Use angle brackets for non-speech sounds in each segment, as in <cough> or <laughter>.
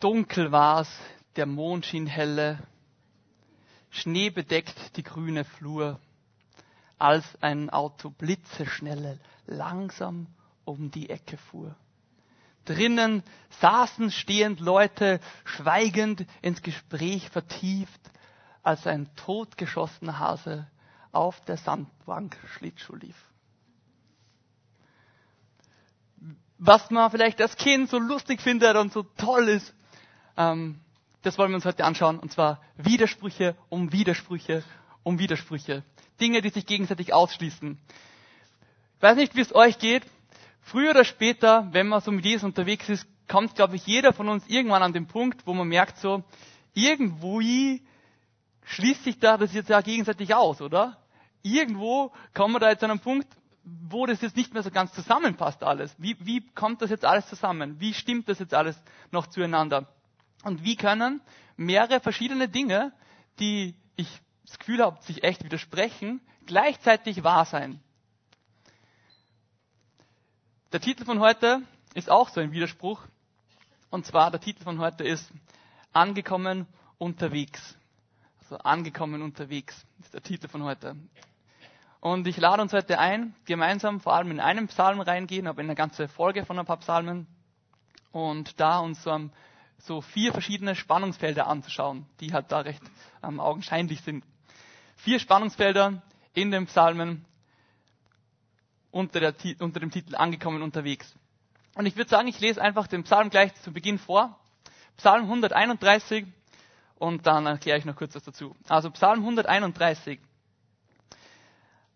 Dunkel war's, der Mond schien helle, Schnee bedeckt die grüne Flur, als ein Auto blitzeschnelle langsam um die Ecke fuhr. Drinnen saßen stehend Leute, schweigend ins Gespräch vertieft, als ein totgeschossener Hase auf der Sandbank Schlittschuh lief. Was man vielleicht als Kind so lustig findet und so toll ist, ähm, das wollen wir uns heute anschauen, und zwar Widersprüche um Widersprüche um Widersprüche. Dinge, die sich gegenseitig ausschließen. Ich weiß nicht, wie es euch geht. Früher oder später, wenn man so mit Jesus unterwegs ist, kommt, glaube ich, jeder von uns irgendwann an den Punkt, wo man merkt so, irgendwie schließt sich da das jetzt ja gegenseitig aus, oder? Irgendwo kommen wir da jetzt an einen Punkt, wo das jetzt nicht mehr so ganz zusammenpasst alles. Wie, wie kommt das jetzt alles zusammen? Wie stimmt das jetzt alles noch zueinander? Und wie können mehrere verschiedene Dinge, die ich das Gefühl habe, sich echt widersprechen, gleichzeitig wahr sein? Der Titel von heute ist auch so ein Widerspruch. Und zwar der Titel von heute ist Angekommen unterwegs. Also angekommen unterwegs ist der Titel von heute. Und ich lade uns heute ein, gemeinsam vor allem in einen Psalm reingehen, aber in eine ganze Folge von ein paar Psalmen und da uns so, so vier verschiedene Spannungsfelder anzuschauen, die halt da recht ähm, augenscheinlich sind. Vier Spannungsfelder in den Psalmen unter, der, unter dem Titel Angekommen unterwegs. Und ich würde sagen, ich lese einfach den Psalm gleich zu Beginn vor. Psalm 131 und dann erkläre ich noch kurz was dazu. Also Psalm 131.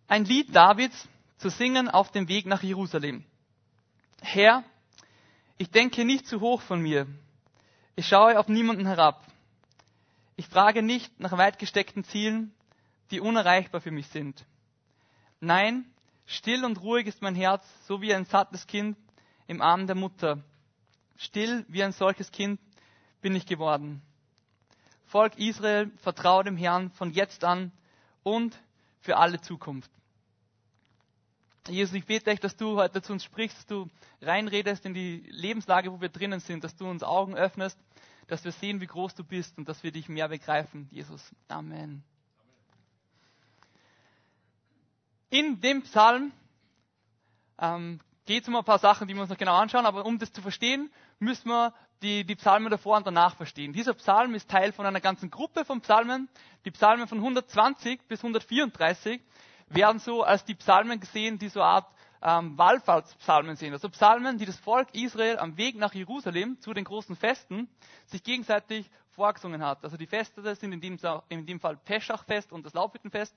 Ein Lied Davids zu singen auf dem Weg nach Jerusalem. Herr, ich denke nicht zu hoch von mir. Ich schaue auf niemanden herab. Ich frage nicht nach weit gesteckten Zielen, die unerreichbar für mich sind. Nein, still und ruhig ist mein Herz, so wie ein sattes Kind im Arm der Mutter. Still wie ein solches Kind bin ich geworden. Volk Israel, vertraue dem Herrn von jetzt an und für alle Zukunft. Jesus, ich bete echt, dass du heute zu uns sprichst, dass du reinredest in die Lebenslage, wo wir drinnen sind, dass du uns Augen öffnest, dass wir sehen, wie groß du bist und dass wir dich mehr begreifen. Jesus, Amen. In dem Psalm ähm, geht es um ein paar Sachen, die wir uns noch genau anschauen, aber um das zu verstehen, müssen wir die, die Psalmen davor und danach verstehen. Dieser Psalm ist Teil von einer ganzen Gruppe von Psalmen. Die Psalmen von 120 bis 134 werden so als die Psalmen gesehen, die so eine Art ähm, Wallfahrtspsalmen sind. Also Psalmen, die das Volk Israel am Weg nach Jerusalem zu den großen Festen sich gegenseitig vorgesungen hat. Also die Feste sind in dem, in dem Fall Peschachfest und das Laubhüttenfest.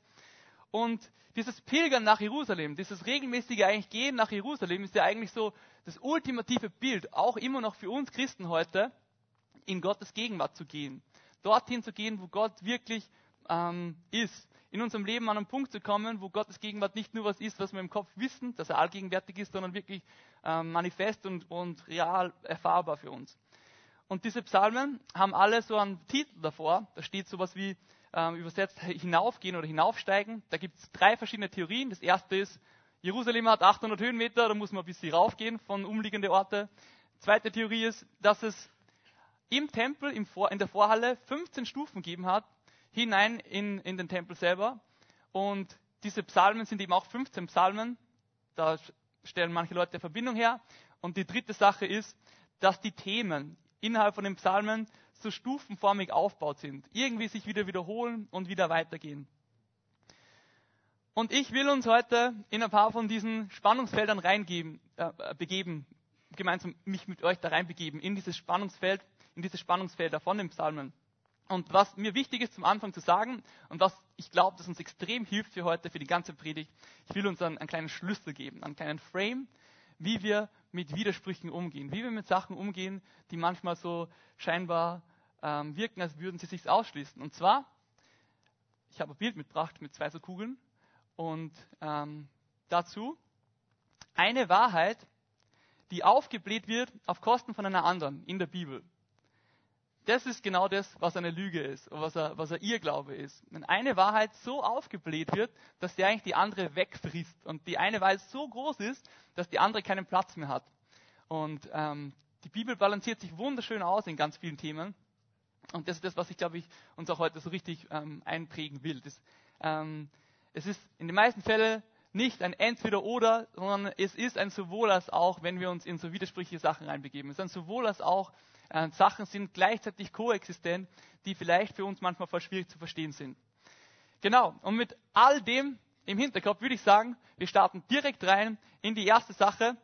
Und dieses Pilgern nach Jerusalem, dieses regelmäßige eigentlich Gehen nach Jerusalem ist ja eigentlich so das ultimative Bild, auch immer noch für uns Christen heute, in Gottes Gegenwart zu gehen. Dorthin zu gehen, wo Gott wirklich ähm, ist. In unserem Leben an einen Punkt zu kommen, wo Gottes Gegenwart nicht nur was ist, was wir im Kopf wissen, dass er allgegenwärtig ist, sondern wirklich ähm, manifest und, und real erfahrbar für uns. Und diese Psalmen haben alle so einen Titel davor. Da steht sowas wie ähm, übersetzt hinaufgehen oder hinaufsteigen. Da gibt es drei verschiedene Theorien. Das erste ist, Jerusalem hat 800 Höhenmeter, da muss man ein bisschen raufgehen von umliegenden Orten. Zweite Theorie ist, dass es im Tempel, im Vor, in der Vorhalle 15 Stufen gegeben hat, hinein in, in den Tempel selber. Und diese Psalmen sind eben auch 15 Psalmen. Da stellen manche Leute Verbindung her. Und die dritte Sache ist, dass die Themen innerhalb von den Psalmen so stufenformig aufgebaut sind. Irgendwie sich wieder wiederholen und wieder weitergehen. Und ich will uns heute in ein paar von diesen Spannungsfeldern reingeben, äh, begeben, gemeinsam mich mit euch da reinbegeben, in dieses Spannungsfeld, in diese Spannungsfelder von den Psalmen. Und was mir wichtig ist zum Anfang zu sagen und was ich glaube, dass uns extrem hilft für heute, für die ganze Predigt, ich will uns einen, einen kleinen Schlüssel geben, einen kleinen Frame, wie wir mit Widersprüchen umgehen, wie wir mit Sachen umgehen, die manchmal so scheinbar ähm, wirken, als würden sie sich ausschließen. Und zwar, ich habe ein Bild mitgebracht mit zwei so Kugeln und ähm, dazu eine Wahrheit, die aufgebläht wird auf Kosten von einer anderen in der Bibel. Das ist genau das, was eine Lüge ist und was er, was er Irrglaube ist. Wenn eine Wahrheit so aufgebläht wird, dass die eigentlich die andere wegfrisst und die eine Wahrheit so groß ist, dass die andere keinen Platz mehr hat. Und ähm, die Bibel balanciert sich wunderschön aus in ganz vielen Themen. Und das ist das, was ich, glaube ich, uns auch heute so richtig ähm, einprägen will. Das, ähm, es ist in den meisten Fällen nicht ein Entweder-Oder, sondern es ist ein sowohl als auch, wenn wir uns in so widersprüchliche Sachen reinbegeben. Es ist ein sowohl als auch, äh, Sachen sind gleichzeitig koexistent, die vielleicht für uns manchmal schwierig zu verstehen sind. Genau, und mit all dem im Hinterkopf würde ich sagen, wir starten direkt rein in die erste Sache,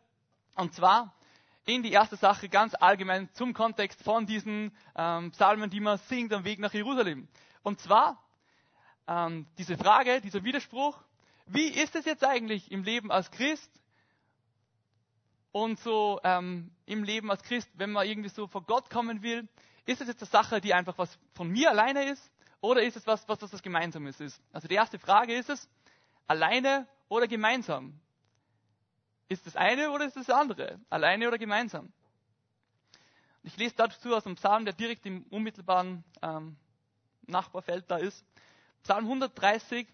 und zwar in die erste Sache ganz allgemein zum Kontext von diesen ähm, Psalmen, die man singt am Weg nach Jerusalem. Und zwar ähm, diese Frage, dieser Widerspruch, wie ist es jetzt eigentlich im Leben als Christ und so ähm, im Leben als Christ, wenn man irgendwie so vor Gott kommen will? Ist es jetzt eine Sache, die einfach was von mir alleine ist oder ist es was, was, was Gemeinsames ist? Also die erste Frage ist es, alleine oder gemeinsam? Ist das eine oder ist das andere? Alleine oder gemeinsam? Ich lese dazu aus dem Psalm, der direkt im unmittelbaren ähm, Nachbarfeld da ist. Psalm 130,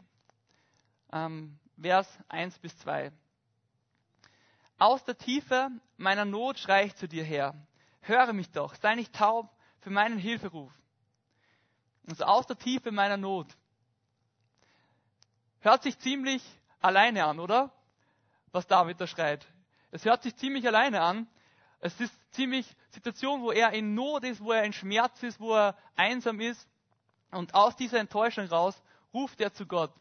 ähm, Vers 1 bis 2. Aus der Tiefe meiner Not schrei ich zu dir her. Höre mich doch, sei nicht taub für meinen Hilferuf. Also aus der Tiefe meiner Not. Hört sich ziemlich alleine an, oder? Was David da schreit. Es hört sich ziemlich alleine an. Es ist ziemlich Situation, wo er in Not ist, wo er in Schmerz ist, wo er einsam ist. Und aus dieser Enttäuschung raus ruft er zu Gott.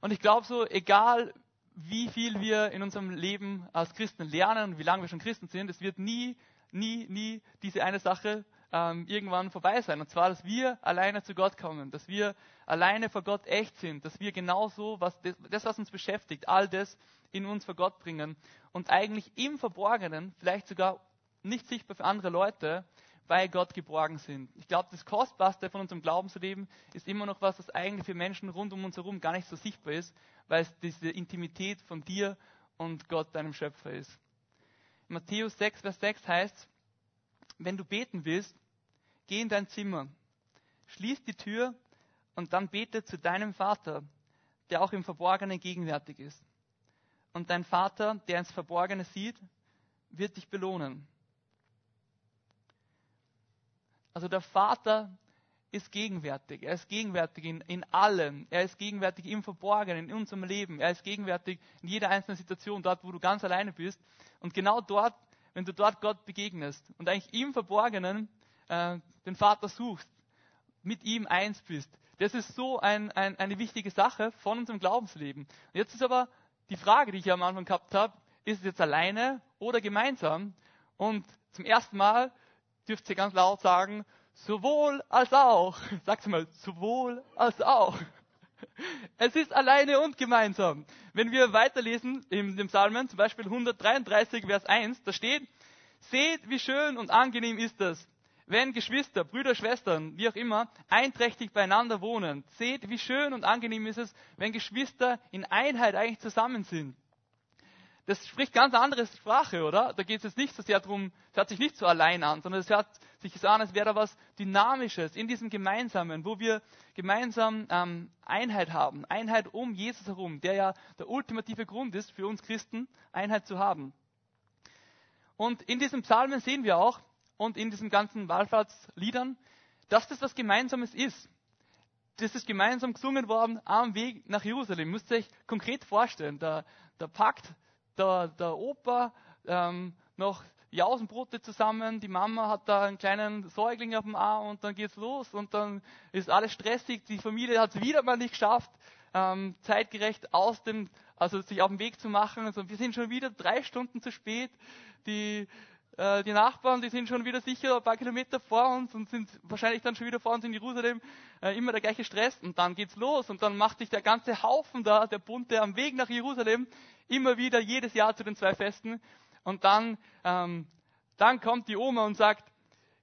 Und ich glaube so, egal wie viel wir in unserem Leben als Christen lernen und wie lange wir schon Christen sind, es wird nie, nie, nie diese eine Sache ähm, irgendwann vorbei sein. Und zwar, dass wir alleine zu Gott kommen, dass wir alleine vor Gott echt sind, dass wir genauso, was das, das, was uns beschäftigt, all das in uns vor Gott bringen und eigentlich im Verborgenen, vielleicht sogar nicht sichtbar für andere Leute, bei Gott geborgen sind. Ich glaube, das Kostbarste von unserem Glaubensleben ist immer noch was, das eigentlich für Menschen rund um uns herum gar nicht so sichtbar ist, weil es diese Intimität von dir und Gott, deinem Schöpfer ist. Matthäus 6, Vers 6 heißt, wenn du beten willst, geh in dein Zimmer, schließ die Tür und dann bete zu deinem Vater, der auch im Verborgenen gegenwärtig ist. Und dein Vater, der ins Verborgene sieht, wird dich belohnen. Also der Vater ist gegenwärtig. Er ist gegenwärtig in, in allem. Er ist gegenwärtig im Verborgenen, in unserem Leben. Er ist gegenwärtig in jeder einzelnen Situation, dort, wo du ganz alleine bist. Und genau dort, wenn du dort Gott begegnest und eigentlich im Verborgenen äh, den Vater suchst, mit ihm eins bist. Das ist so ein, ein, eine wichtige Sache von unserem Glaubensleben. Jetzt ist aber die Frage, die ich am Anfang gehabt habe, ist es jetzt alleine oder gemeinsam? Und zum ersten Mal dürft ihr ganz laut sagen, sowohl als auch. <laughs> Sagt mal, sowohl als auch. Es ist alleine und gemeinsam. Wenn wir weiterlesen in dem Psalmen, zum Beispiel 133, Vers 1, da steht, seht, wie schön und angenehm ist es, wenn Geschwister, Brüder, Schwestern, wie auch immer, einträchtig beieinander wohnen. Seht, wie schön und angenehm ist es, wenn Geschwister in Einheit eigentlich zusammen sind. Das spricht ganz andere Sprache, oder? Da geht es jetzt nicht so sehr darum, es hört sich nicht so allein an, sondern es hört sich so an, als wäre da was Dynamisches in diesem Gemeinsamen, wo wir gemeinsam ähm, Einheit haben. Einheit um Jesus herum, der ja der ultimative Grund ist für uns Christen, Einheit zu haben. Und in diesem Psalmen sehen wir auch, und in diesen ganzen Wallfahrtsliedern, dass das was Gemeinsames ist. Das ist gemeinsam gesungen worden am Weg nach Jerusalem. Müsst ihr euch konkret vorstellen. Da, da packt der, der Opa ähm, noch Jausenbrote zusammen, die Mama hat da einen kleinen Säugling auf dem Arm und dann geht's los und dann ist alles stressig, die Familie hat es wieder mal nicht geschafft, ähm, zeitgerecht aus dem, also sich auf den Weg zu machen. Also wir sind schon wieder drei Stunden zu spät. Die, die Nachbarn, die sind schon wieder sicher ein paar Kilometer vor uns und sind wahrscheinlich dann schon wieder vor uns in Jerusalem. Äh, immer der gleiche Stress und dann geht's los und dann macht sich der ganze Haufen da, der Bunte am Weg nach Jerusalem, immer wieder jedes Jahr zu den zwei Festen. Und dann, ähm, dann kommt die Oma und sagt,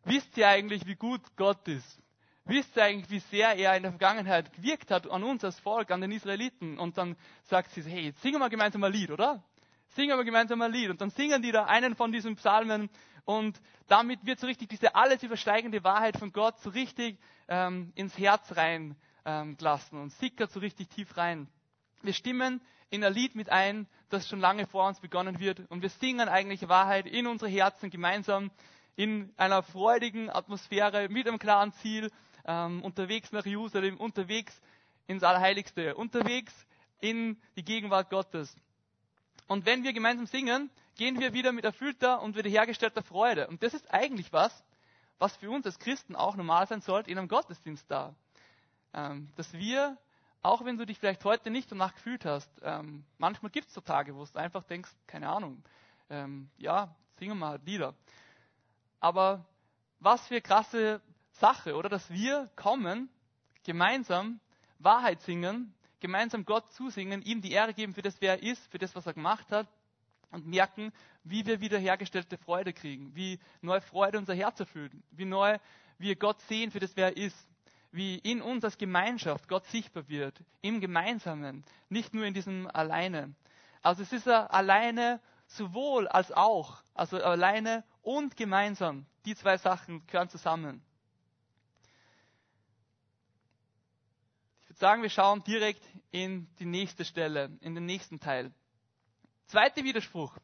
wisst ihr eigentlich, wie gut Gott ist? Wisst ihr eigentlich, wie sehr er in der Vergangenheit gewirkt hat an uns als Volk, an den Israeliten? Und dann sagt sie, hey, jetzt singen wir gemeinsam ein Lied, oder? Singen wir gemeinsam ein Lied. Und dann singen die da einen von diesen Psalmen und damit wird so richtig diese alles übersteigende Wahrheit von Gott so richtig ähm, ins Herz rein ähm, gelassen und sickert so richtig tief rein. Wir stimmen in ein Lied mit ein, das schon lange vor uns begonnen wird. Und wir singen eigentlich Wahrheit in unsere Herzen gemeinsam in einer freudigen Atmosphäre mit einem klaren Ziel, ähm, unterwegs nach Jerusalem, unterwegs ins Allerheiligste, unterwegs in die Gegenwart Gottes. Und wenn wir gemeinsam singen, gehen wir wieder mit erfüllter und wiederhergestellter Freude. Und das ist eigentlich was, was für uns als Christen auch normal sein sollte in einem Gottesdienst da. Ähm, dass wir, auch wenn du dich vielleicht heute nicht danach gefühlt hast, ähm, manchmal gibt es so Tage, wo du einfach denkst, keine Ahnung, ähm, ja, singen wir halt Lieder. Aber was für krasse Sache, oder? Dass wir kommen, gemeinsam Wahrheit singen, gemeinsam Gott zusingen, ihm die Ehre geben für das, wer er ist, für das, was er gemacht hat und merken, wie wir wiederhergestellte Freude kriegen, wie neue Freude unser Herz erfüllt, wie neu wir Gott sehen für das, wer er ist, wie in uns als Gemeinschaft Gott sichtbar wird, im Gemeinsamen, nicht nur in diesem Alleine. Also es ist alleine sowohl als auch, also alleine und gemeinsam. Die zwei Sachen gehören zusammen. Ich würde sagen, wir schauen direkt in die nächste Stelle, in den nächsten Teil. Zweiter Widerspruch,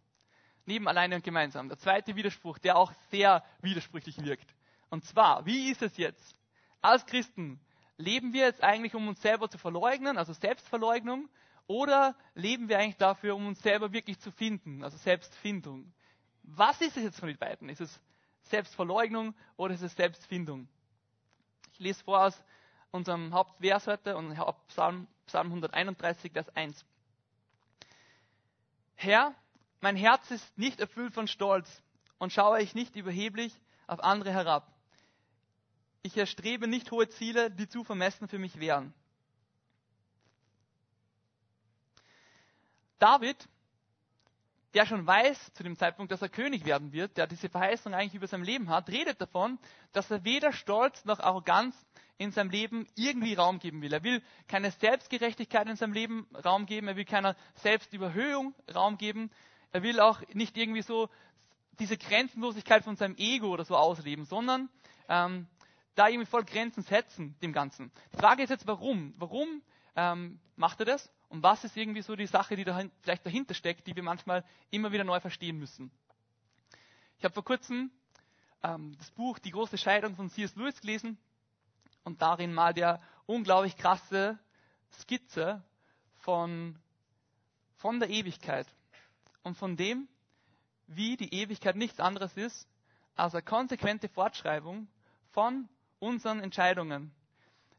neben alleine und gemeinsam. Der zweite Widerspruch, der auch sehr widersprüchlich wirkt. Und zwar, wie ist es jetzt? Als Christen leben wir jetzt eigentlich, um uns selber zu verleugnen, also Selbstverleugnung, oder leben wir eigentlich dafür, um uns selber wirklich zu finden, also Selbstfindung? Was ist es jetzt von den beiden? Ist es Selbstverleugnung oder ist es Selbstfindung? Ich lese vor aus unserem Hauptvers heute und Hauptpsalm Psalm 131, Vers 1. Herr, mein Herz ist nicht erfüllt von Stolz und schaue ich nicht überheblich auf andere herab. Ich erstrebe nicht hohe Ziele, die zu vermessen für mich wären. David der schon weiß zu dem Zeitpunkt, dass er König werden wird, der diese Verheißung eigentlich über sein Leben hat, redet davon, dass er weder Stolz noch Arroganz in seinem Leben irgendwie Raum geben will. Er will keine Selbstgerechtigkeit in seinem Leben Raum geben, er will keiner Selbstüberhöhung Raum geben, er will auch nicht irgendwie so diese Grenzenlosigkeit von seinem Ego oder so ausleben, sondern ähm, da irgendwie voll Grenzen setzen dem Ganzen. Die Frage ist jetzt, warum? Warum ähm, macht er das? Und was ist irgendwie so die Sache, die dahin, vielleicht dahinter steckt, die wir manchmal immer wieder neu verstehen müssen? Ich habe vor kurzem ähm, das Buch Die große Scheidung von C.S. Lewis gelesen und darin mal der unglaublich krasse Skizze von, von der Ewigkeit und von dem, wie die Ewigkeit nichts anderes ist als eine konsequente Fortschreibung von unseren Entscheidungen,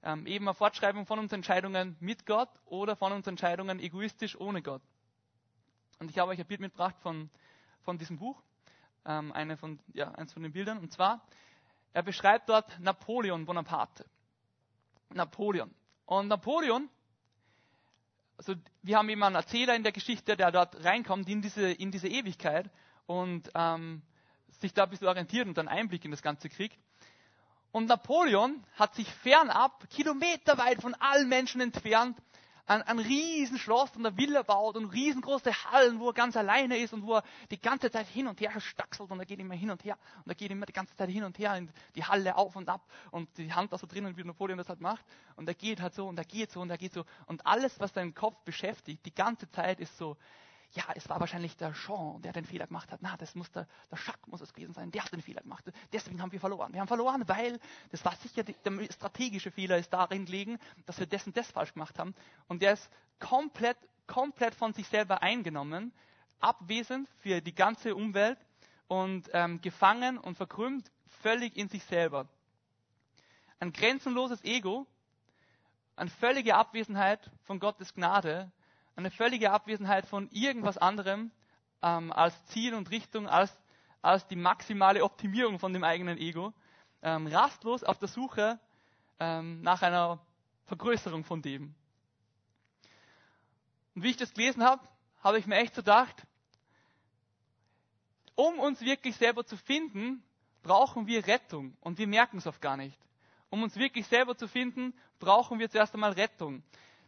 ähm, eben eine Fortschreibung von unseren Entscheidungen mit Gott oder von unseren Entscheidungen egoistisch ohne Gott. Und ich habe euch ein Bild mitgebracht von, von diesem Buch, ähm, eine von, ja, eins von den Bildern. Und zwar, er beschreibt dort Napoleon Bonaparte. Napoleon. Und Napoleon, also wir haben eben einen Erzähler in der Geschichte, der dort reinkommt in diese, in diese Ewigkeit und ähm, sich da ein bisschen orientiert und einen Einblick in das Ganze kriegt. Und Napoleon hat sich fernab, kilometerweit von allen Menschen entfernt, ein, ein Riesenschloss und eine Villa baut und riesengroße Hallen, wo er ganz alleine ist und wo er die ganze Zeit hin und her staxelt und er geht immer hin und her und er geht immer die ganze Zeit hin und her in die Halle auf und ab und die Hand da so drinnen, wie Napoleon das halt macht. Und er geht halt so und er geht so und er geht so. Und alles, was seinen Kopf beschäftigt, die ganze Zeit ist so, ja, es war wahrscheinlich der Jean, der den Fehler gemacht hat. Na, das muss der, der Jacques muss es gewesen sein, der hat den Fehler gemacht. Deswegen haben wir verloren. Wir haben verloren, weil das war sicher die, der strategische Fehler ist darin liegen, dass wir dessen das falsch gemacht haben. Und der ist komplett, komplett von sich selber eingenommen, abwesend für die ganze Umwelt und ähm, gefangen und verkrümmt völlig in sich selber. Ein grenzenloses Ego, eine völlige Abwesenheit von Gottes Gnade eine völlige Abwesenheit von irgendwas anderem ähm, als Ziel und Richtung, als, als die maximale Optimierung von dem eigenen Ego, ähm, rastlos auf der Suche ähm, nach einer Vergrößerung von dem. Und wie ich das gelesen habe, habe ich mir echt so gedacht, um uns wirklich selber zu finden, brauchen wir Rettung und wir merken es oft gar nicht. Um uns wirklich selber zu finden, brauchen wir zuerst einmal Rettung.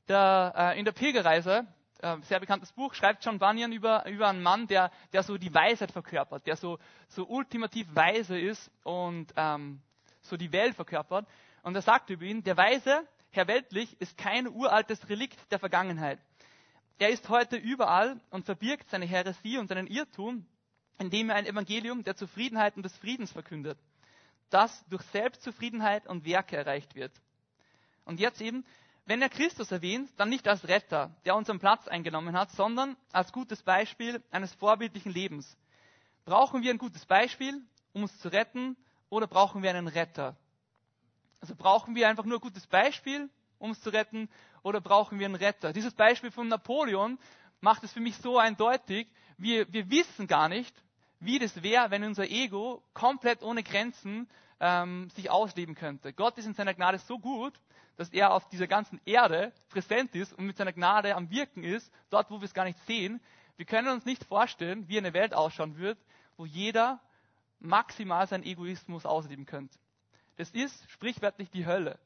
Der, äh, in der Pilgerreise äh, sehr bekanntes Buch, schreibt John Bunyan über, über einen Mann, der, der so die Weisheit verkörpert, der so, so ultimativ weise ist und ähm, so die Welt verkörpert. Und er sagt über ihn, der Weise, Herr Weltlich, ist kein uraltes Relikt der Vergangenheit. er ist heute überall und verbirgt seine Häresie und seinen Irrtum, indem er ein Evangelium der Zufriedenheit und des Friedens verkündet, das durch Selbstzufriedenheit und Werke erreicht wird. Und jetzt eben, wenn er Christus erwähnt, dann nicht als Retter, der unseren Platz eingenommen hat, sondern als gutes Beispiel eines vorbildlichen Lebens. Brauchen wir ein gutes Beispiel, um uns zu retten, oder brauchen wir einen Retter? Also brauchen wir einfach nur ein gutes Beispiel, um uns zu retten, oder brauchen wir einen Retter? Dieses Beispiel von Napoleon macht es für mich so eindeutig, wir, wir wissen gar nicht, wie das wäre, wenn unser Ego komplett ohne Grenzen ähm, sich ausleben könnte. Gott ist in seiner Gnade so gut, dass er auf dieser ganzen Erde präsent ist und mit seiner Gnade am Wirken ist, dort, wo wir es gar nicht sehen. Wir können uns nicht vorstellen, wie eine Welt ausschauen wird, wo jeder maximal seinen Egoismus ausleben könnte. Das ist sprichwörtlich die Hölle.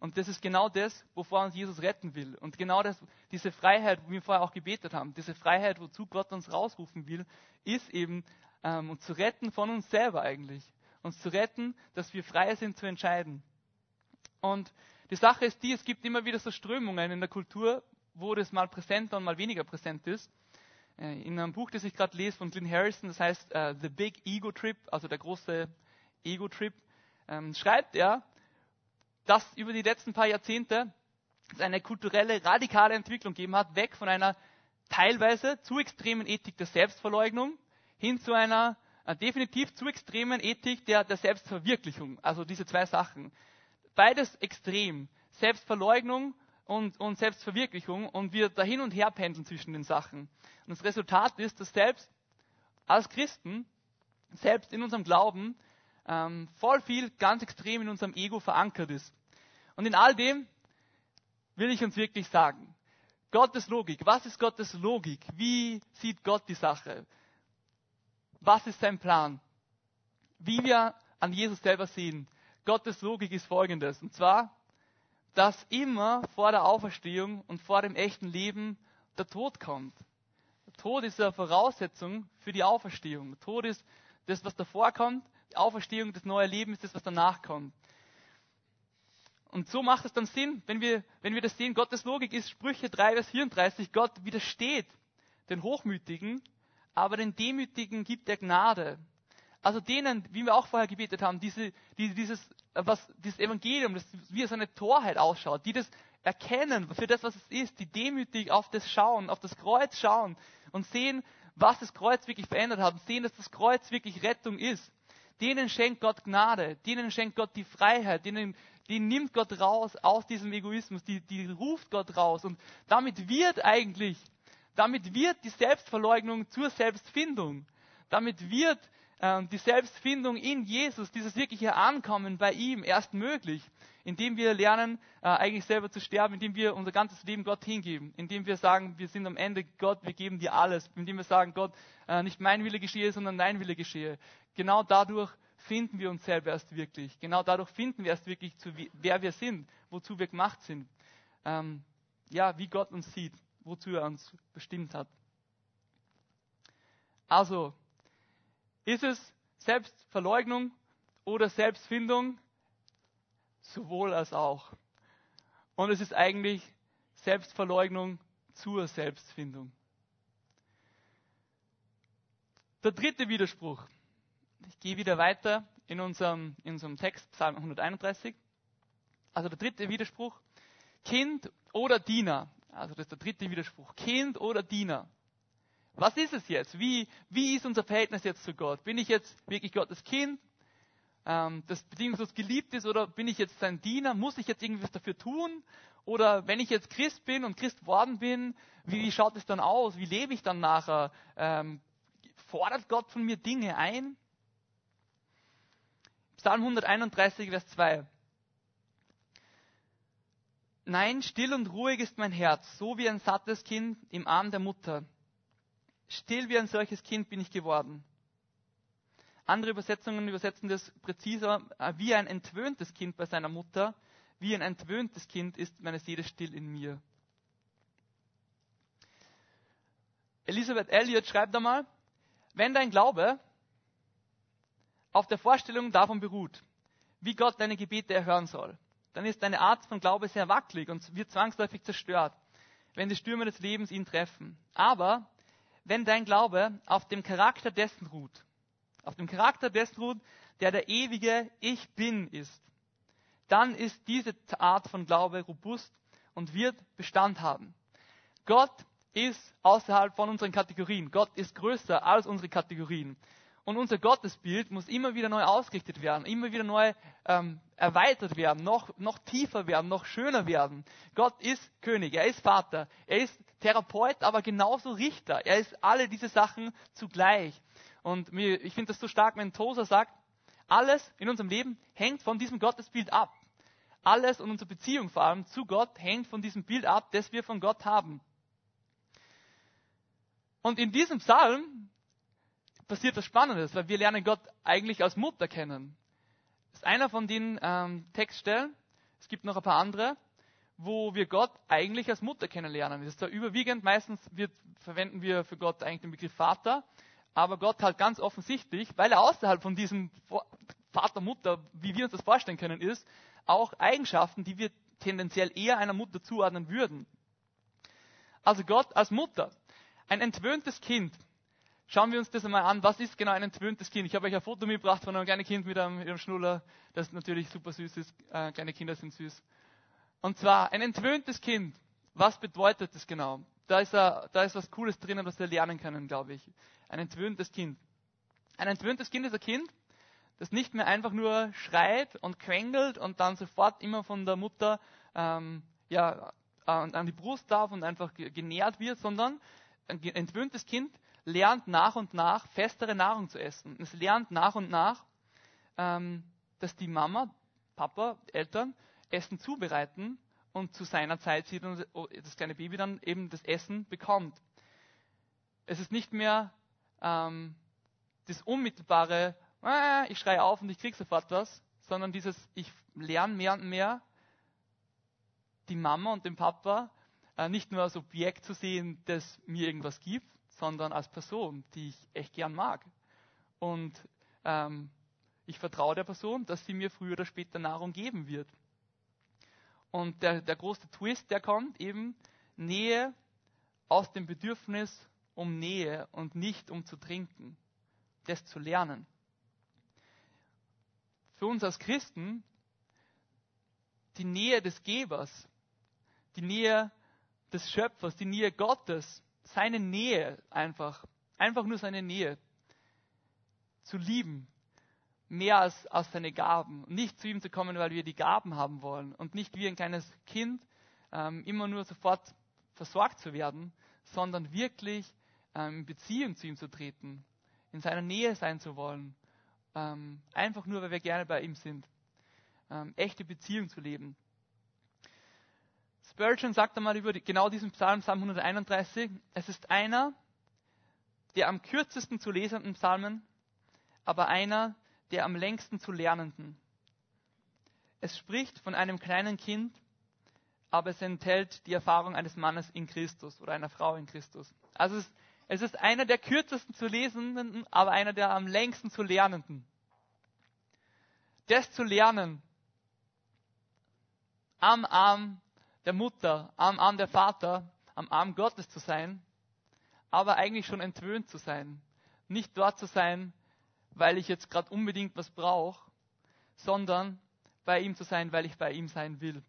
Und das ist genau das, wovor uns Jesus retten will. Und genau das, diese Freiheit, wo wir vorher auch gebetet haben, diese Freiheit, wozu Gott uns rausrufen will, ist eben ähm, uns zu retten von uns selber eigentlich. Uns zu retten, dass wir frei sind zu entscheiden. Und die Sache ist die, es gibt immer wieder so Strömungen in der Kultur, wo das mal präsenter und mal weniger präsent ist. Äh, in einem Buch, das ich gerade lese von Glyn Harrison, das heißt uh, The Big Ego Trip, also der große Ego Trip, ähm, schreibt er, dass über die letzten paar Jahrzehnte es eine kulturelle, radikale Entwicklung gegeben hat, weg von einer teilweise zu extremen Ethik der Selbstverleugnung hin zu einer äh, definitiv zu extremen Ethik der, der Selbstverwirklichung. Also diese zwei Sachen. Beides extrem. Selbstverleugnung und, und Selbstverwirklichung und wir da hin und her pendeln zwischen den Sachen. Und das Resultat ist, dass selbst als Christen, selbst in unserem Glauben, ähm, voll viel ganz extrem in unserem Ego verankert ist. Und in all dem will ich uns wirklich sagen, Gottes Logik, was ist Gottes Logik? Wie sieht Gott die Sache? Was ist sein Plan? Wie wir an Jesus selber sehen. Gottes Logik ist folgendes. Und zwar, dass immer vor der Auferstehung und vor dem echten Leben der Tod kommt. Der Tod ist eine Voraussetzung für die Auferstehung. Der Tod ist das, was davor kommt Auferstehung, das neue Leben ist das, was danach kommt. Und so macht es dann Sinn, wenn wir, wenn wir das sehen. Gottes Logik ist Sprüche 3, Vers 34. Gott widersteht den Hochmütigen, aber den Demütigen gibt er Gnade. Also denen, wie wir auch vorher gebetet haben, diese, die, dieses, was, dieses Evangelium, das wie es eine Torheit ausschaut, die das erkennen für das, was es ist, die demütig auf das schauen, auf das Kreuz schauen und sehen, was das Kreuz wirklich verändert hat, und sehen, dass das Kreuz wirklich Rettung ist denen schenkt Gott Gnade, denen schenkt Gott die Freiheit, denen, die nimmt Gott raus aus diesem Egoismus, die, die ruft Gott raus. Und damit wird eigentlich, damit wird die Selbstverleugnung zur Selbstfindung. Damit wird die Selbstfindung in Jesus, dieses wirkliche Ankommen bei ihm erst möglich, indem wir lernen, äh, eigentlich selber zu sterben, indem wir unser ganzes Leben Gott hingeben, indem wir sagen, wir sind am Ende Gott, wir geben dir alles, indem wir sagen, Gott, äh, nicht mein Wille geschehe, sondern dein Wille geschehe. Genau dadurch finden wir uns selber erst wirklich. Genau dadurch finden wir erst wirklich, zu, wer wir sind, wozu wir gemacht sind. Ähm, ja, wie Gott uns sieht, wozu er uns bestimmt hat. Also, ist es Selbstverleugnung oder Selbstfindung? Sowohl als auch. Und es ist eigentlich Selbstverleugnung zur Selbstfindung. Der dritte Widerspruch. Ich gehe wieder weiter in unserem, in unserem Text, Psalm 131. Also der dritte Widerspruch. Kind oder Diener. Also das ist der dritte Widerspruch. Kind oder Diener. Was ist es jetzt? Wie, wie ist unser Verhältnis jetzt zu Gott? Bin ich jetzt wirklich Gottes Kind, ähm, das bedingungslos geliebt ist, oder bin ich jetzt sein Diener? Muss ich jetzt irgendwas dafür tun? Oder wenn ich jetzt Christ bin und Christ worden bin, wie, wie schaut es dann aus? Wie lebe ich dann nachher? Ähm, fordert Gott von mir Dinge ein? Psalm 131, Vers 2. Nein, still und ruhig ist mein Herz, so wie ein sattes Kind im Arm der Mutter. Still wie ein solches Kind bin ich geworden. Andere Übersetzungen übersetzen das präziser äh, wie ein entwöhntes Kind bei seiner Mutter. Wie ein entwöhntes Kind ist meine Seele still in mir. Elisabeth Elliot schreibt einmal, wenn dein Glaube auf der Vorstellung davon beruht, wie Gott deine Gebete erhören soll, dann ist deine Art von Glaube sehr wackelig und wird zwangsläufig zerstört. wenn die Stürme des Lebens ihn treffen. Aber wenn dein Glaube auf dem Charakter dessen ruht, auf dem Charakter dessen ruht, der der ewige Ich bin ist, dann ist diese Art von Glaube robust und wird Bestand haben. Gott ist außerhalb von unseren Kategorien. Gott ist größer als unsere Kategorien. Und unser Gottesbild muss immer wieder neu ausgerichtet werden, immer wieder neu ähm, erweitert werden, noch, noch tiefer werden, noch schöner werden. Gott ist König, er ist Vater, er ist Therapeut, aber genauso Richter. Er ist alle diese Sachen zugleich. Und mir, ich finde das so stark, wenn Tosa sagt, alles in unserem Leben hängt von diesem Gottesbild ab. Alles und unsere Beziehung vor allem zu Gott hängt von diesem Bild ab, das wir von Gott haben. Und in diesem Psalm passiert was Spannendes, weil wir lernen Gott eigentlich als Mutter kennen. Das ist einer von den ähm, Textstellen. Es gibt noch ein paar andere, wo wir Gott eigentlich als Mutter kennenlernen. Das ist zwar überwiegend, meistens wird, verwenden wir für Gott eigentlich den Begriff Vater, aber Gott hat ganz offensichtlich, weil er außerhalb von diesem Vater, Mutter, wie wir uns das vorstellen können, ist, auch Eigenschaften, die wir tendenziell eher einer Mutter zuordnen würden. Also Gott als Mutter. Ein entwöhntes Kind. Schauen wir uns das einmal an. Was ist genau ein entwöhntes Kind? Ich habe euch ein Foto mitgebracht von einem kleinen Kind mit einem, einem Schnuller, das natürlich super süß ist. Äh, kleine Kinder sind süß. Und zwar ein entwöhntes Kind. Was bedeutet das genau? Da ist, a, da ist was Cooles drinnen, was wir lernen können, glaube ich. Ein entwöhntes Kind. Ein entwöhntes Kind ist ein Kind, das nicht mehr einfach nur schreit und quengelt und dann sofort immer von der Mutter ähm, ja, an die Brust darf und einfach genährt wird, sondern ein entwöhntes Kind lernt nach und nach festere Nahrung zu essen. Es lernt nach und nach, ähm, dass die Mama, Papa, Eltern Essen zubereiten und zu seiner Zeit sieht und das kleine Baby dann eben das Essen bekommt. Es ist nicht mehr ähm, das unmittelbare, äh, ich schreie auf und ich krieg sofort was, sondern dieses, ich lerne mehr und mehr, die Mama und den Papa äh, nicht nur als Objekt zu sehen, das mir irgendwas gibt, sondern als Person, die ich echt gern mag. Und ähm, ich vertraue der Person, dass sie mir früher oder später Nahrung geben wird. Und der, der große Twist, der kommt eben Nähe aus dem Bedürfnis um Nähe und nicht um zu trinken, das zu lernen. Für uns als Christen die Nähe des Gebers, die Nähe des Schöpfers, die Nähe Gottes, seine Nähe einfach, einfach nur seine Nähe zu lieben, mehr als, als seine Gaben. Nicht zu ihm zu kommen, weil wir die Gaben haben wollen und nicht wie ein kleines Kind ähm, immer nur sofort versorgt zu werden, sondern wirklich ähm, in Beziehung zu ihm zu treten, in seiner Nähe sein zu wollen, ähm, einfach nur, weil wir gerne bei ihm sind, ähm, echte Beziehung zu leben. Spurgeon sagt einmal über die, genau diesen Psalm, Psalm 131, es ist einer der am kürzesten zu lesenden Psalmen, aber einer der am längsten zu lernenden. Es spricht von einem kleinen Kind, aber es enthält die Erfahrung eines Mannes in Christus oder einer Frau in Christus. Also es, es ist einer der kürzesten zu lesenden, aber einer der am längsten zu lernenden. Das zu lernen, am Arm der Mutter, am Arm der Vater, am Arm Gottes zu sein, aber eigentlich schon entwöhnt zu sein. Nicht dort zu sein, weil ich jetzt gerade unbedingt was brauche, sondern bei ihm zu sein, weil ich bei ihm sein will.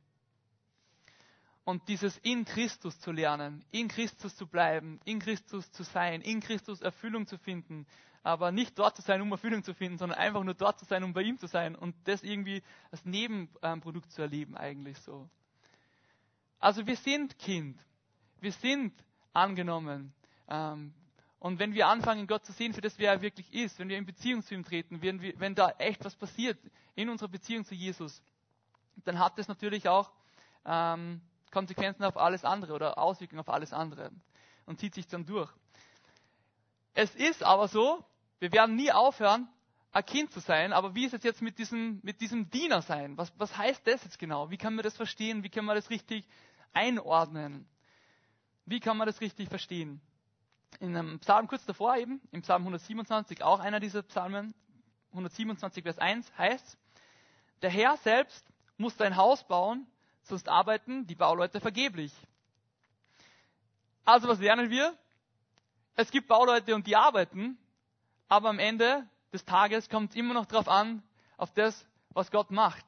Und dieses in Christus zu lernen, in Christus zu bleiben, in Christus zu sein, in Christus Erfüllung zu finden, aber nicht dort zu sein, um Erfüllung zu finden, sondern einfach nur dort zu sein, um bei ihm zu sein und das irgendwie als Nebenprodukt zu erleben eigentlich so. Also wir sind Kind. Wir sind angenommen. Ähm, und wenn wir anfangen, Gott zu sehen, für das, wer er wirklich ist, wenn wir in Beziehung zu ihm treten, wenn, wir, wenn da echt was passiert in unserer Beziehung zu Jesus, dann hat das natürlich auch ähm, Konsequenzen auf alles andere oder Auswirkungen auf alles andere und zieht sich dann durch. Es ist aber so, wir werden nie aufhören, ein Kind zu sein, aber wie ist es jetzt mit diesem, mit diesem Diener sein? Was, was heißt das jetzt genau? Wie kann man das verstehen? Wie kann man das richtig einordnen? Wie kann man das richtig verstehen? In einem Psalm kurz davor eben, im Psalm 127, auch einer dieser Psalmen, 127 Vers 1 heißt, der Herr selbst muss sein Haus bauen, sonst arbeiten die Bauleute vergeblich. Also was lernen wir? Es gibt Bauleute und die arbeiten, aber am Ende des Tages kommt es immer noch darauf an, auf das, was Gott macht.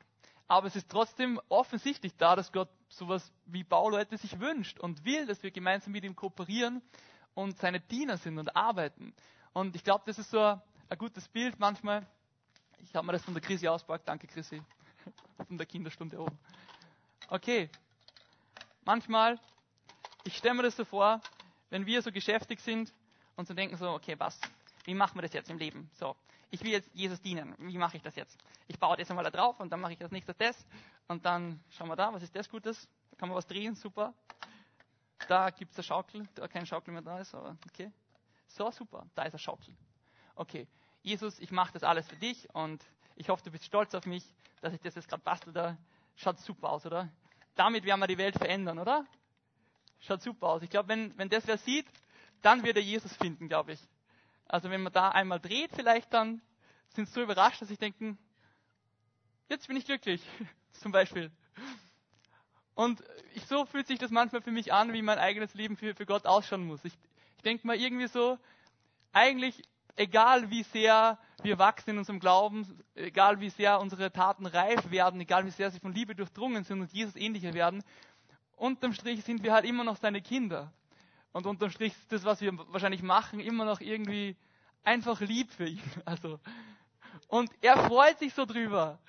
Aber es ist trotzdem offensichtlich da, dass Gott sowas wie Bauleute sich wünscht und will, dass wir gemeinsam mit ihm kooperieren und seine Diener sind und arbeiten. Und ich glaube, das ist so ein, ein gutes Bild manchmal. Ich habe mir das von der Chrissy auspackt. Danke, Chrissy. <laughs> Von der Kinderstunde oben. Okay. Manchmal, ich stelle mir das so vor, wenn wir so geschäftig sind und so denken so, okay, was, wie machen wir das jetzt im Leben? So, ich will jetzt Jesus dienen. Wie mache ich das jetzt? Ich baue das einmal da drauf und dann mache ich das nächste das und dann schauen wir da, was ist das Gutes? Da kann man was drehen, super. Da gibt es eine Schaukel, da kein Schaukel mehr da ist, aber okay. So, super, da ist eine Schaukel. Okay, Jesus, ich mache das alles für dich und ich hoffe, du bist stolz auf mich, dass ich das jetzt gerade bastel da. Schaut super aus, oder? Damit werden wir die Welt verändern, oder? Schaut super aus. Ich glaube, wenn, wenn das wer sieht, dann wird er Jesus finden, glaube ich. Also wenn man da einmal dreht, vielleicht dann sind sie so überrascht, dass sie denken, jetzt bin ich glücklich, <laughs> zum Beispiel. Und so fühlt sich das manchmal für mich an, wie mein eigenes Leben für, für Gott ausschauen muss. Ich, ich denke mal irgendwie so, eigentlich, egal wie sehr wir wachsen in unserem Glauben, egal wie sehr unsere Taten reif werden, egal wie sehr sie von Liebe durchdrungen sind und Jesus ähnlicher werden, unterm Strich sind wir halt immer noch seine Kinder. Und unterm Strich ist das, was wir wahrscheinlich machen, immer noch irgendwie einfach lieb für ihn. <laughs> Also, und er freut sich so drüber.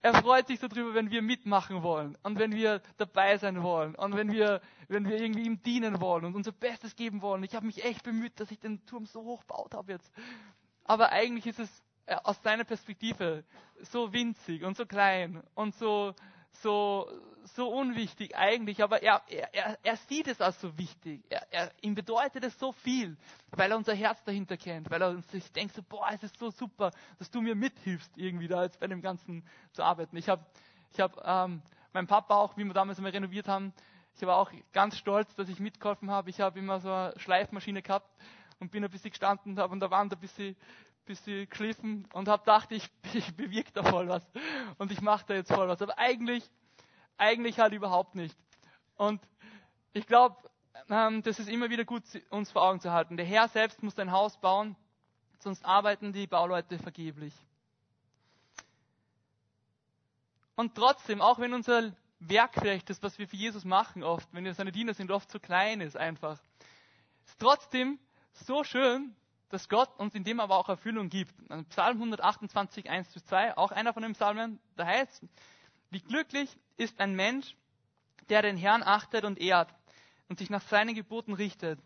Er freut sich so drüber, wenn wir mitmachen wollen und wenn wir dabei sein wollen und wenn wir, wenn wir irgendwie ihm dienen wollen und unser Bestes geben wollen. Ich habe mich echt bemüht, dass ich den Turm so hoch baut habe jetzt. Aber eigentlich ist es äh, aus seiner Perspektive so winzig und so klein und so, so, so unwichtig eigentlich, aber er, er, er sieht es als so wichtig. Er, er, ihm bedeutet es so viel, weil er unser Herz dahinter kennt, weil er sich denkt so, boah, es ist so super, dass du mir mithilfst, irgendwie da jetzt bei dem Ganzen zu arbeiten. Ich habe ich hab, ähm, mein Papa auch, wie wir damals immer renoviert haben, ich war auch ganz stolz, dass ich mitgeholfen habe. Ich habe immer so eine Schleifmaschine gehabt und bin ein bisschen gestanden und habe an der Wand ein bisschen, bisschen geschliffen und habe gedacht, ich, <laughs> ich bewirke da voll was und ich mache da jetzt voll was. Aber eigentlich, eigentlich halt überhaupt nicht. Und ich glaube, ähm, das ist immer wieder gut, uns vor Augen zu halten. Der Herr selbst muss ein Haus bauen, sonst arbeiten die Bauleute vergeblich. Und trotzdem, auch wenn unser Werk vielleicht, das, was wir für Jesus machen oft, wenn wir seine Diener sind, oft zu klein ist einfach, ist trotzdem so schön, dass Gott uns in dem aber auch Erfüllung gibt. Also Psalm 128, 1 bis 2, auch einer von den Psalmen, da heißt, wie glücklich ist ein Mensch, der den Herrn achtet und ehrt und sich nach seinen Geboten richtet.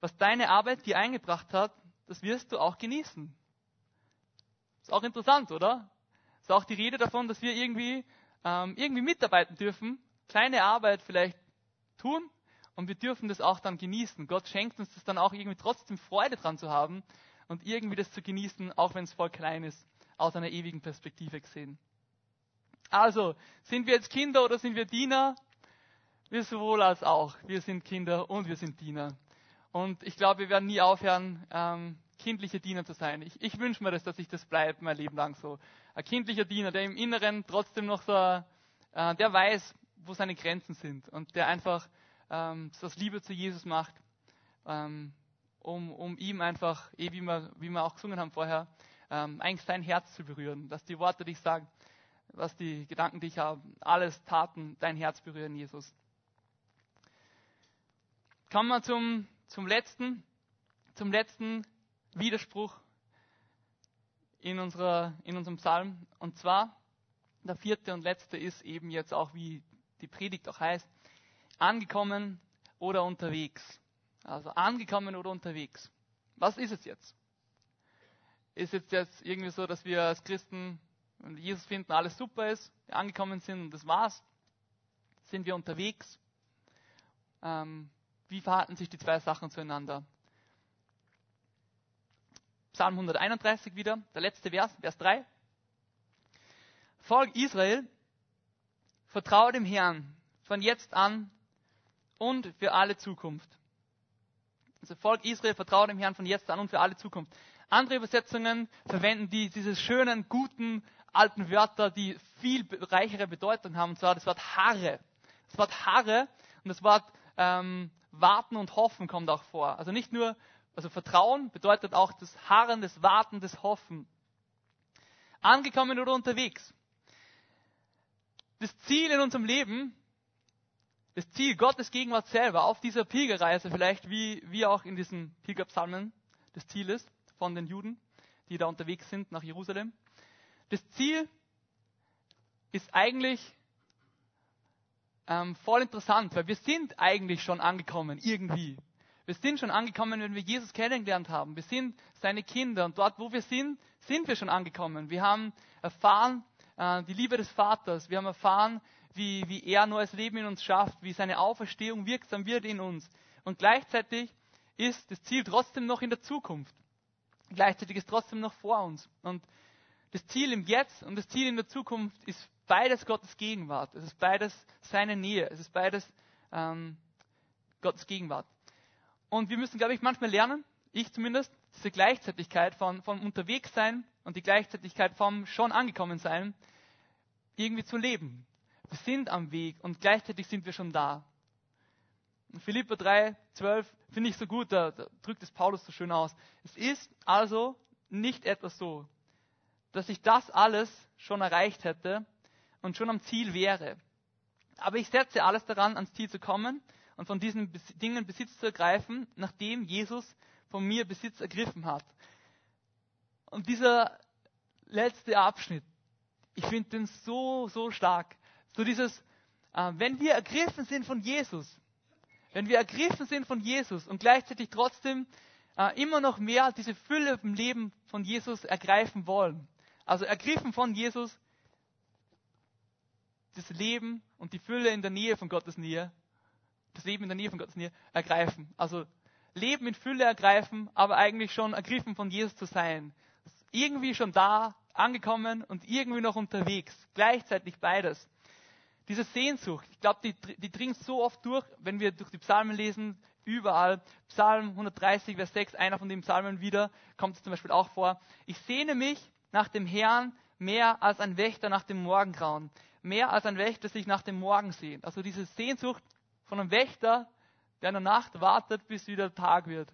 Was deine Arbeit dir eingebracht hat, das wirst du auch genießen. Ist auch interessant, oder? Ist auch die Rede davon, dass wir irgendwie, ähm, irgendwie mitarbeiten dürfen, kleine Arbeit vielleicht tun und wir dürfen das auch dann genießen. Gott schenkt uns das dann auch irgendwie trotzdem Freude dran zu haben und irgendwie das zu genießen, auch wenn es voll klein ist, aus einer ewigen Perspektive gesehen. Also, sind wir jetzt Kinder oder sind wir Diener? Wir sowohl als auch. Wir sind Kinder und wir sind Diener. Und ich glaube, wir werden nie aufhören, ähm, kindliche Diener zu sein. Ich, ich wünsche mir das, dass ich das bleibe mein Leben lang so. Ein kindlicher Diener, der im Inneren trotzdem noch so, äh, der weiß, wo seine Grenzen sind und der einfach ähm, das Liebe zu Jesus macht, ähm, um, um ihm einfach, eh wie wir, wie wir auch gesungen haben vorher, ähm, eigentlich sein Herz zu berühren. Dass die Worte, die ich sage, was die Gedanken, die ich habe, alles Taten dein Herz berühren, Jesus. Kommen wir zum, zum letzten, zum letzten Widerspruch in, unserer, in unserem Psalm. Und zwar, der vierte und letzte ist eben jetzt auch, wie die Predigt auch heißt, angekommen oder unterwegs. Also angekommen oder unterwegs. Was ist es jetzt? Ist es jetzt irgendwie so, dass wir als Christen, wir Jesus finden, alles super ist, wir angekommen sind und das war's? Sind wir unterwegs? Ähm, wie verhalten sich die zwei Sachen zueinander? Psalm 131 wieder, der letzte Vers, Vers 3. Volk Israel, vertraue dem Herrn von jetzt an und für alle Zukunft. Also Volk Israel vertraut dem Herrn von jetzt an und für alle Zukunft. Andere Übersetzungen verwenden die, diese schönen, guten, alten Wörter, die viel reichere Bedeutung haben, und zwar das Wort Haare. Das Wort Haare und das Wort ähm, Warten und Hoffen kommt auch vor. Also nicht nur, also Vertrauen bedeutet auch das Harren, das Warten, das Hoffen. Angekommen oder unterwegs. Das Ziel in unserem Leben, das Ziel Gottes Gegenwart selber auf dieser Pilgerreise vielleicht, wie, wie auch in diesen Pilgerpsalmen das Ziel ist von den Juden, die da unterwegs sind nach Jerusalem. Das Ziel ist eigentlich ähm, voll interessant, weil wir sind eigentlich schon angekommen, irgendwie. Wir sind schon angekommen, wenn wir Jesus kennengelernt haben. Wir sind seine Kinder und dort, wo wir sind, sind wir schon angekommen. Wir haben erfahren äh, die Liebe des Vaters. Wir haben erfahren, wie, wie er neues Leben in uns schafft, wie seine Auferstehung wirksam wird in uns. Und gleichzeitig ist das Ziel trotzdem noch in der Zukunft. Gleichzeitig ist trotzdem noch vor uns. Und das Ziel im Jetzt und das Ziel in der Zukunft ist beides Gottes Gegenwart. Es ist beides seine Nähe. Es ist beides ähm, Gottes Gegenwart. Und wir müssen, glaube ich, manchmal lernen, ich zumindest, diese Gleichzeitigkeit von, von unterwegs sein und die Gleichzeitigkeit vom schon angekommen sein irgendwie zu leben. Wir sind am Weg und gleichzeitig sind wir schon da. Philippa 3, 12 finde ich so gut, da, da drückt es Paulus so schön aus. Es ist also nicht etwas so, dass ich das alles schon erreicht hätte und schon am Ziel wäre. Aber ich setze alles daran, ans Ziel zu kommen und von diesen Dingen Besitz zu ergreifen, nachdem Jesus von mir Besitz ergriffen hat. Und dieser letzte Abschnitt, ich finde den so, so stark. So dieses, äh, wenn wir ergriffen sind von Jesus, wenn wir ergriffen sind von Jesus und gleichzeitig trotzdem äh, immer noch mehr diese Fülle im Leben von Jesus ergreifen wollen. Also ergriffen von Jesus, das Leben und die Fülle in der Nähe von Gottes Nähe, das Leben in der Nähe von Gottes Nähe ergreifen. Also Leben in Fülle ergreifen, aber eigentlich schon ergriffen von Jesus zu sein. Irgendwie schon da, angekommen und irgendwie noch unterwegs. Gleichzeitig beides. Diese Sehnsucht, ich glaube, die, die dringt so oft durch, wenn wir durch die Psalmen lesen, überall. Psalm 130, Vers 6, einer von den Psalmen wieder, kommt zum Beispiel auch vor. Ich sehne mich nach dem Herrn mehr als ein Wächter nach dem Morgengrauen. Mehr als ein Wächter sich nach dem Morgen sehnt. Also diese Sehnsucht von einem Wächter, der in der Nacht wartet, bis wieder Tag wird.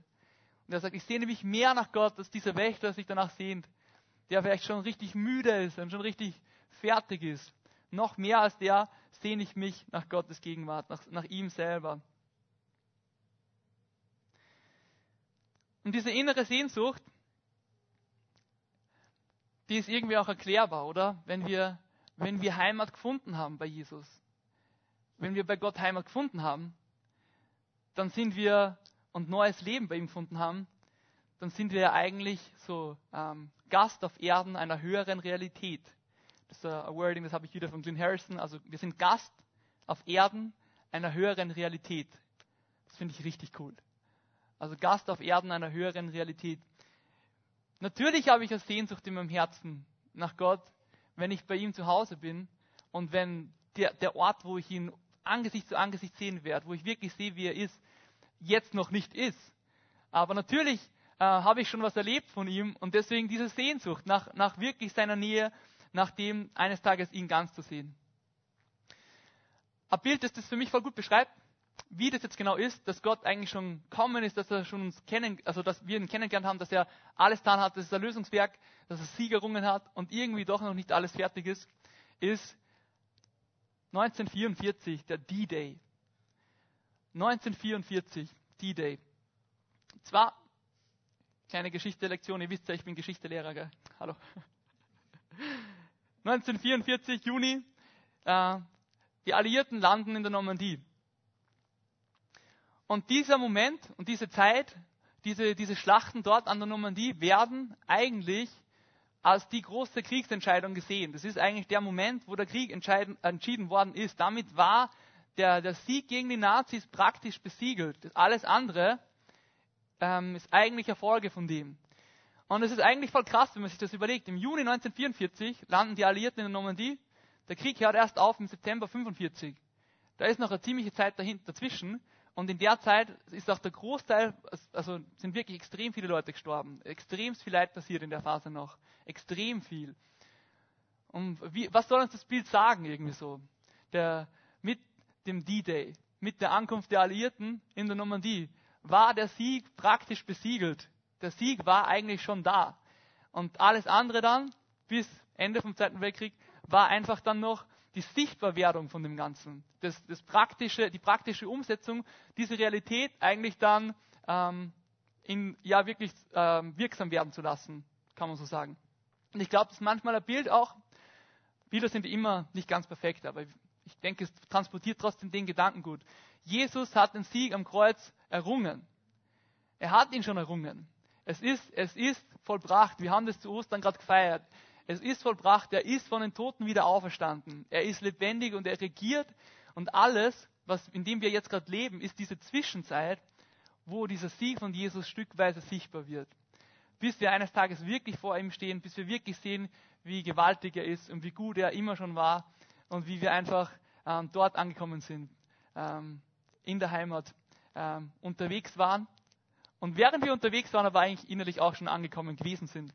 Und er sagt, ich sehne mich mehr nach Gott, als dieser Wächter sich danach sehnt, der vielleicht schon richtig müde ist und schon richtig fertig ist. Noch mehr als der sehne ich mich nach Gottes Gegenwart, nach, nach ihm selber. Und diese innere Sehnsucht, die ist irgendwie auch erklärbar, oder? Wenn wir, wenn wir Heimat gefunden haben bei Jesus. Wenn wir bei Gott Heimat gefunden haben, dann sind wir und neues Leben bei ihm gefunden haben, dann sind wir ja eigentlich so ähm, Gast auf Erden einer höheren Realität. Das ist ein Wording, das habe ich wieder von Glyn Harrison. Also wir sind Gast auf Erden einer höheren Realität. Das finde ich richtig cool. Also Gast auf Erden einer höheren Realität. Natürlich habe ich eine Sehnsucht in meinem Herzen nach Gott, wenn ich bei ihm zu Hause bin und wenn der, der Ort, wo ich ihn Angesicht zu Angesicht sehen werde, wo ich wirklich sehe, wie er ist, jetzt noch nicht ist. Aber natürlich äh, habe ich schon was erlebt von ihm und deswegen diese Sehnsucht nach, nach wirklich seiner Nähe, nach dem eines Tages ihn ganz zu sehen. Ein Bild, das das für mich voll gut beschreibt, wie das jetzt genau ist, dass Gott eigentlich schon kommen ist, dass er schon uns kennen, also dass wir ihn kennengelernt haben, dass er alles getan hat, das ist ein Lösungswerk, dass er Siegerungen hat und irgendwie doch noch nicht alles fertig ist, ist 1944, der D-Day. 1944, D-Day. Zwar, kleine Geschichte-Lektion, ihr wisst ja, ich bin Geschichtelehrer, gell? Hallo. <laughs> 1944, Juni, äh, die Alliierten landen in der Normandie. Und dieser Moment und diese Zeit, diese, diese Schlachten dort an der Normandie werden eigentlich als die große Kriegsentscheidung gesehen. Das ist eigentlich der Moment, wo der Krieg entschieden worden ist. Damit war der, der Sieg gegen die Nazis praktisch besiegelt. Alles andere ähm, ist eigentlich Erfolge von dem. Und es ist eigentlich voll krass, wenn man sich das überlegt. Im Juni 1944 landen die Alliierten in der Normandie. Der Krieg hört erst auf im September 1945. Da ist noch eine ziemliche Zeit dahinter, dazwischen. Und in der Zeit ist auch der Großteil, also sind wirklich extrem viele Leute gestorben. Extrem viel Leid passiert in der Phase noch. Extrem viel. Und wie, was soll uns das Bild sagen irgendwie so? Der, mit dem D-Day, mit der Ankunft der Alliierten in der Normandie war der Sieg praktisch besiegelt. Der Sieg war eigentlich schon da. Und alles andere dann, bis Ende vom Zweiten Weltkrieg, war einfach dann noch die Sichtbarwerdung von dem Ganzen. Das, das praktische, die praktische Umsetzung, diese Realität eigentlich dann ähm, in, ja, wirklich ähm, wirksam werden zu lassen, kann man so sagen. Und ich glaube, das ist manchmal ein Bild auch. Bilder sind immer nicht ganz perfekt, aber ich denke, es transportiert trotzdem den Gedanken gut. Jesus hat den Sieg am Kreuz errungen. Er hat ihn schon errungen. Es ist, es ist vollbracht. Wir haben das zu Ostern gerade gefeiert. Es ist vollbracht. Er ist von den Toten wieder auferstanden. Er ist lebendig und er regiert. Und alles, was, in dem wir jetzt gerade leben, ist diese Zwischenzeit, wo dieser Sieg von Jesus stückweise sichtbar wird. Bis wir eines Tages wirklich vor ihm stehen, bis wir wirklich sehen, wie gewaltig er ist und wie gut er immer schon war und wie wir einfach ähm, dort angekommen sind, ähm, in der Heimat ähm, unterwegs waren. Und während wir unterwegs waren, aber eigentlich innerlich auch schon angekommen gewesen sind.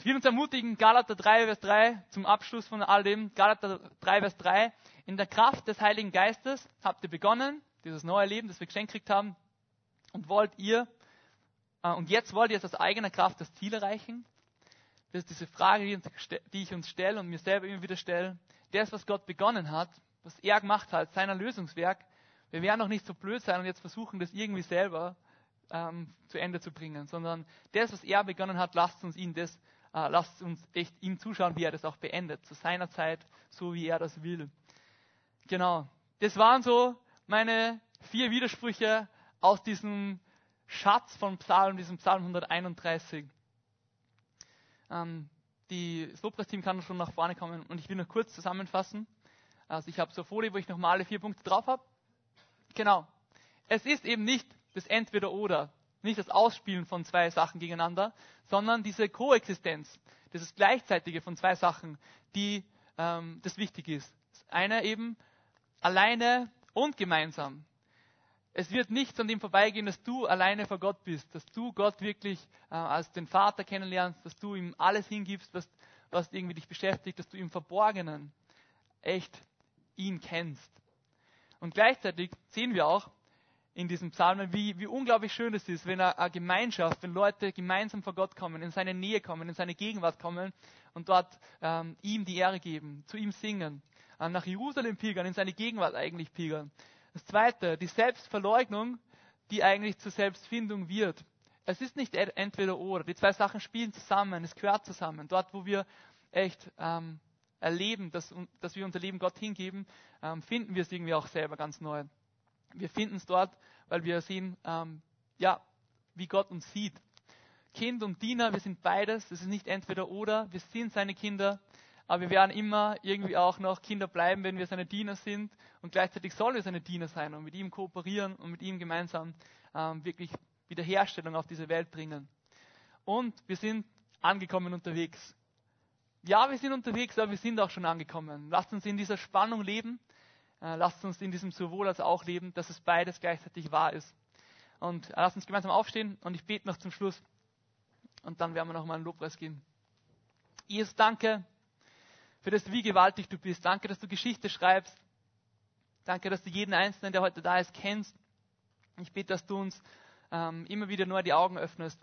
Ich will uns ermutigen, Galater 3, Vers 3, zum Abschluss von all dem, Galater 3, Vers 3, in der Kraft des Heiligen Geistes habt ihr begonnen, dieses neue Leben, das wir geschenkt gekriegt haben, und wollt ihr, äh, und jetzt wollt ihr es aus eigener Kraft das Ziel erreichen? Das ist diese Frage, die ich uns stelle und mir selber immer wieder stelle. Das, was Gott begonnen hat, was er gemacht hat, sein Erlösungswerk, wir werden auch nicht so blöd sein und jetzt versuchen, das irgendwie selber ähm, zu Ende zu bringen, sondern das, was er begonnen hat, lasst uns ihn das, äh, lasst uns echt ihm zuschauen, wie er das auch beendet, zu seiner Zeit, so wie er das will. Genau. Das waren so meine vier Widersprüche aus diesem Schatz von Psalm, diesem Psalm 131. Ähm, die, das Lobpreisteam kann schon nach vorne kommen und ich will noch kurz zusammenfassen. Also ich habe so eine Folie, wo ich nochmal alle vier Punkte drauf habe. Genau. Es ist eben nicht das Entweder-Oder, nicht das Ausspielen von zwei Sachen gegeneinander, sondern diese Koexistenz, dieses Gleichzeitige von zwei Sachen, die ähm, das wichtig ist. Das eine eben alleine und gemeinsam. Es wird nichts an dem vorbeigehen, dass du alleine vor Gott bist, dass du Gott wirklich äh, als den Vater kennenlernst, dass du ihm alles hingibst, was, was irgendwie dich beschäftigt, dass du im Verborgenen echt ihn kennst. Und gleichzeitig sehen wir auch in diesem Psalm, wie, wie unglaublich schön es ist, wenn eine Gemeinschaft, wenn Leute gemeinsam vor Gott kommen, in seine Nähe kommen, in seine Gegenwart kommen und dort ähm, ihm die Ehre geben, zu ihm singen, äh, nach Jerusalem pilgern, in seine Gegenwart eigentlich pilgern. Das zweite, die Selbstverleugnung, die eigentlich zur Selbstfindung wird. Es ist nicht entweder oder. Die zwei Sachen spielen zusammen, es gehört zusammen. Dort, wo wir echt ähm, erleben, dass, dass wir unser Leben Gott hingeben, ähm, finden wir es irgendwie auch selber ganz neu. Wir finden es dort, weil wir sehen, ähm, ja, wie Gott uns sieht. Kind und Diener, wir sind beides. Es ist nicht entweder oder. Wir sind seine Kinder aber wir werden immer irgendwie auch noch Kinder bleiben, wenn wir seine Diener sind. Und gleichzeitig sollen wir seine Diener sein und mit ihm kooperieren und mit ihm gemeinsam ähm, wirklich Wiederherstellung auf diese Welt bringen. Und wir sind angekommen unterwegs. Ja, wir sind unterwegs, aber wir sind auch schon angekommen. Lasst uns in dieser Spannung leben. Äh, lasst uns in diesem sowohl als auch leben, dass es beides gleichzeitig wahr ist. Und äh, lasst uns gemeinsam aufstehen und ich bete noch zum Schluss. Und dann werden wir noch mal einen Lobpreis gehen. Jesus, danke für das, wie gewaltig du bist. Danke, dass du Geschichte schreibst. Danke, dass du jeden Einzelnen, der heute da ist, kennst. Ich bete, dass du uns ähm, immer wieder nur die Augen öffnest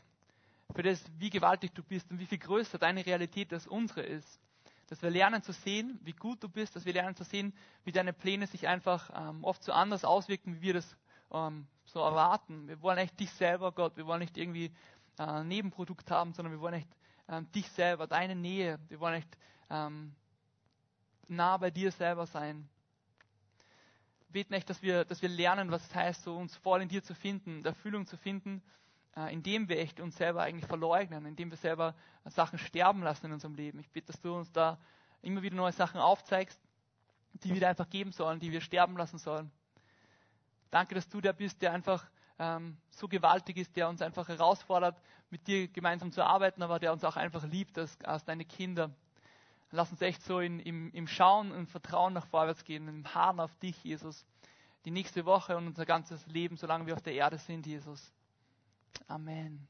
für das, wie gewaltig du bist und wie viel größer deine Realität als unsere ist. Dass wir lernen zu sehen, wie gut du bist, dass wir lernen zu sehen, wie deine Pläne sich einfach ähm, oft so anders auswirken, wie wir das ähm, so erwarten. Wir wollen echt dich selber, Gott. Wir wollen nicht irgendwie äh, ein Nebenprodukt haben, sondern wir wollen echt ähm, dich selber, deine Nähe. Wir wollen echt ähm, nah bei dir selber sein. Beten echt, dass wir, dass wir lernen, was es heißt, so uns voll in dir zu finden, Erfüllung zu finden, indem wir echt uns selber eigentlich verleugnen, indem wir selber Sachen sterben lassen in unserem Leben. Ich bitte, dass du uns da immer wieder neue Sachen aufzeigst, die wir einfach geben sollen, die wir sterben lassen sollen. Danke, dass du der bist, der einfach ähm, so gewaltig ist, der uns einfach herausfordert, mit dir gemeinsam zu arbeiten, aber der uns auch einfach liebt als, als deine Kinder. Lass uns echt so in, im, im Schauen und Vertrauen nach vorwärts gehen, im Harren auf dich, Jesus. Die nächste Woche und unser ganzes Leben, solange wir auf der Erde sind, Jesus. Amen.